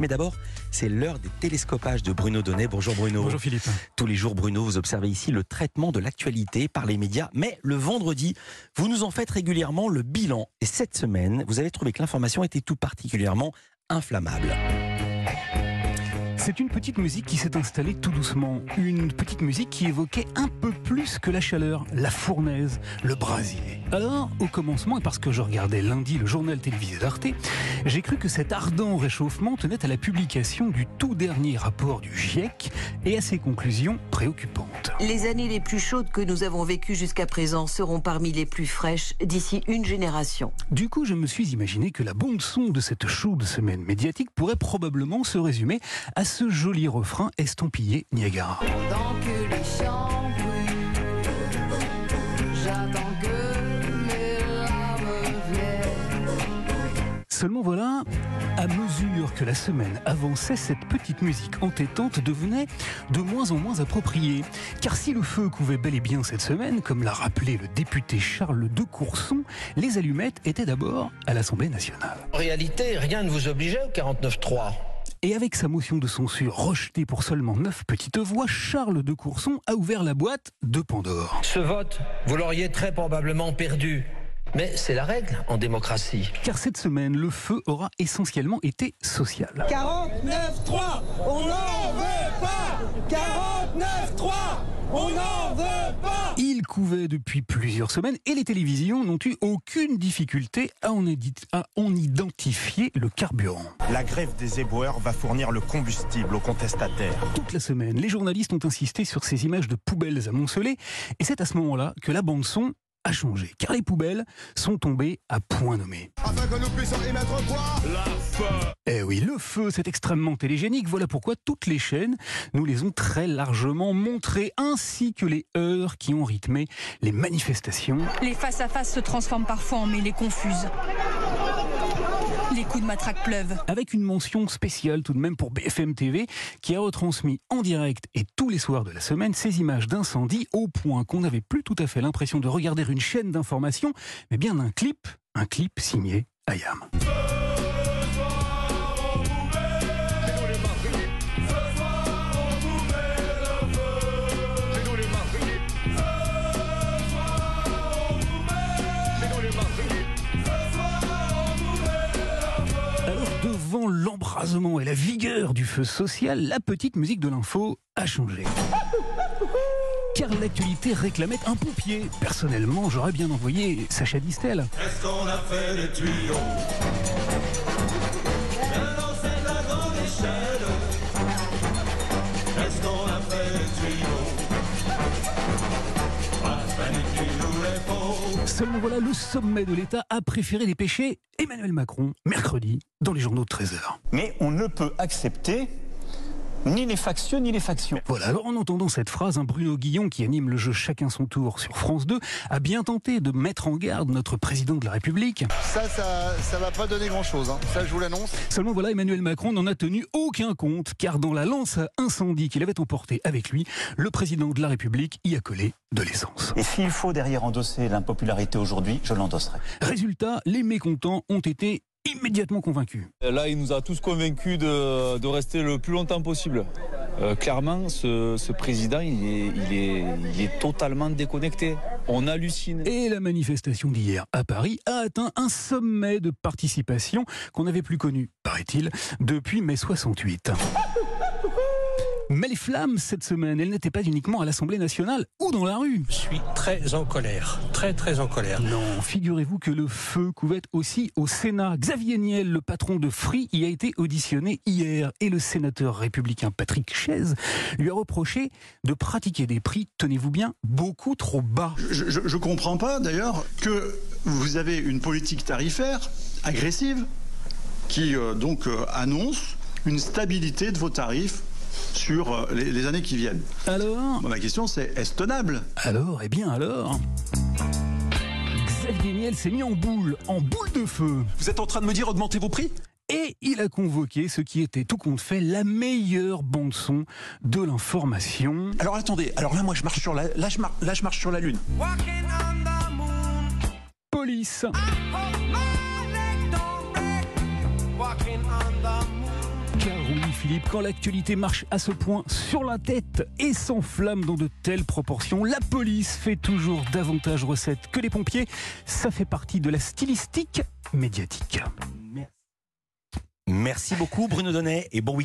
Mais d'abord, c'est l'heure des télescopages de Bruno Donnet. Bonjour Bruno. Bonjour Philippe. Tous les jours, Bruno, vous observez ici le traitement de l'actualité par les médias. Mais le vendredi, vous nous en faites régulièrement le bilan. Et cette semaine, vous avez trouvé que l'information était tout particulièrement inflammable. C'est une petite musique qui s'est installée tout doucement. Une petite musique qui évoquait un peu plus que la chaleur, la fournaise, le brasier. Alors, au commencement, et parce que je regardais lundi le journal télévisé d'Arte, j'ai cru que cet ardent réchauffement tenait à la publication du tout dernier rapport du GIEC et à ses conclusions préoccupantes. Les années les plus chaudes que nous avons vécues jusqu'à présent seront parmi les plus fraîches d'ici une génération. Du coup, je me suis imaginé que la bande son de cette chaude semaine médiatique pourrait probablement se résumer à ce joli refrain estampillé Niagara. Pendant que les champs brûlent, j'attends que mes larmes viennent. Seulement voilà, à mesure que la semaine avançait, cette petite musique entêtante devenait de moins en moins appropriée. Car si le feu couvait bel et bien cette semaine, comme l'a rappelé le député Charles de Courson, les allumettes étaient d'abord à l'Assemblée nationale. En réalité, rien ne vous obligeait au 49.3. Et avec sa motion de censure rejetée pour seulement neuf petites voix, Charles de Courson a ouvert la boîte de Pandore. Ce vote, vous l'auriez très probablement perdu. Mais c'est la règle en démocratie. Car cette semaine, le feu aura essentiellement été social. 49-3, on n'en veut pas 49-3, on n'en veut pas Il couvait depuis plusieurs semaines et les télévisions n'ont eu aucune difficulté à en, à en identifier le carburant. La grève des éboueurs va fournir le combustible aux contestataires. Toute la semaine, les journalistes ont insisté sur ces images de poubelles amoncelées et c'est à ce moment-là que la bande-son a changé. Car les poubelles sont tombées à point nommé. Afin que nous puissions y mettre quoi Eh oui, le feu, c'est extrêmement télégénique. Voilà pourquoi toutes les chaînes nous les ont très largement montrées, ainsi que les heures qui ont rythmé les manifestations. Les face-à-face se transforment parfois en mêlées confuses. Les coups de matraque pleuvent. Avec une mention spéciale tout de même pour BFM TV, qui a retransmis en direct et tous les soirs de la semaine ces images d'incendie au point qu'on n'avait plus tout à fait l'impression de regarder une chaîne d'information, mais bien un clip, un clip signé Ayam. Et la vigueur du feu social, la petite musique de l'info a changé. Car l'actualité réclamait un pompier. Personnellement, j'aurais bien envoyé Sacha Distel. Est-ce qu'on a fait Seulement voilà, le sommet de l'État a préféré dépêcher Emmanuel Macron mercredi dans les journaux de 13h. Mais on ne peut accepter ni les factieux ni les factions. Voilà, alors en entendant cette phrase, un Bruno Guillon qui anime le jeu Chacun son tour sur France 2 a bien tenté de mettre en garde notre président de la République. Ça, ça, ça va pas donner grand chose. Ça, je vous l'annonce. Seulement voilà, Emmanuel Macron n'en a tenu aucun compte, car dans la lance à incendie qu'il avait emportée avec lui, le président de la République y a collé de l'essence. Et s'il faut derrière endosser l'impopularité aujourd'hui, je l'endosserai. Résultat, les mécontents ont été immédiatement convaincus. Là, il nous a tous convaincus de, de rester le plus longtemps possible. Euh, clairement, ce, ce président, il est, il, est, il est totalement déconnecté. On hallucine. Et la manifestation d'hier à Paris a atteint un sommet de participation qu'on n'avait plus connu, paraît-il, depuis mai 68. Mais les flammes cette semaine, elles n'étaient pas uniquement à l'Assemblée nationale ou dans la rue. Je suis très en colère. Très, très en colère. Non, figurez-vous que le feu couvait aussi au Sénat. Xavier Niel, le patron de Free, y a été auditionné hier et le sénateur républicain Patrick Chaise lui a reproché de pratiquer des prix, tenez-vous bien, beaucoup trop bas. Je, je comprends pas d'ailleurs que vous avez une politique tarifaire agressive qui euh, donc euh, annonce une stabilité de vos tarifs sur euh, les, les années qui viennent. Alors Bon, ma question c'est est-ce tenable? Alors, eh bien alors Xavier Niel s'est mis en boule, en boule de feu. Vous êtes en train de me dire augmenter vos prix? Et il a convoqué ce qui était tout compte fait la meilleure bande-son de l'information. Alors attendez, alors là moi je marche sur la, là je, mar- là, je marche sur la lune. Police. Philippe, quand l'actualité marche à ce point sur la tête et s'enflamme dans de telles proportions, la police fait toujours davantage recettes que les pompiers. Ça fait partie de la stylistique médiatique. Merci beaucoup Bruno Donnet et bon week-end.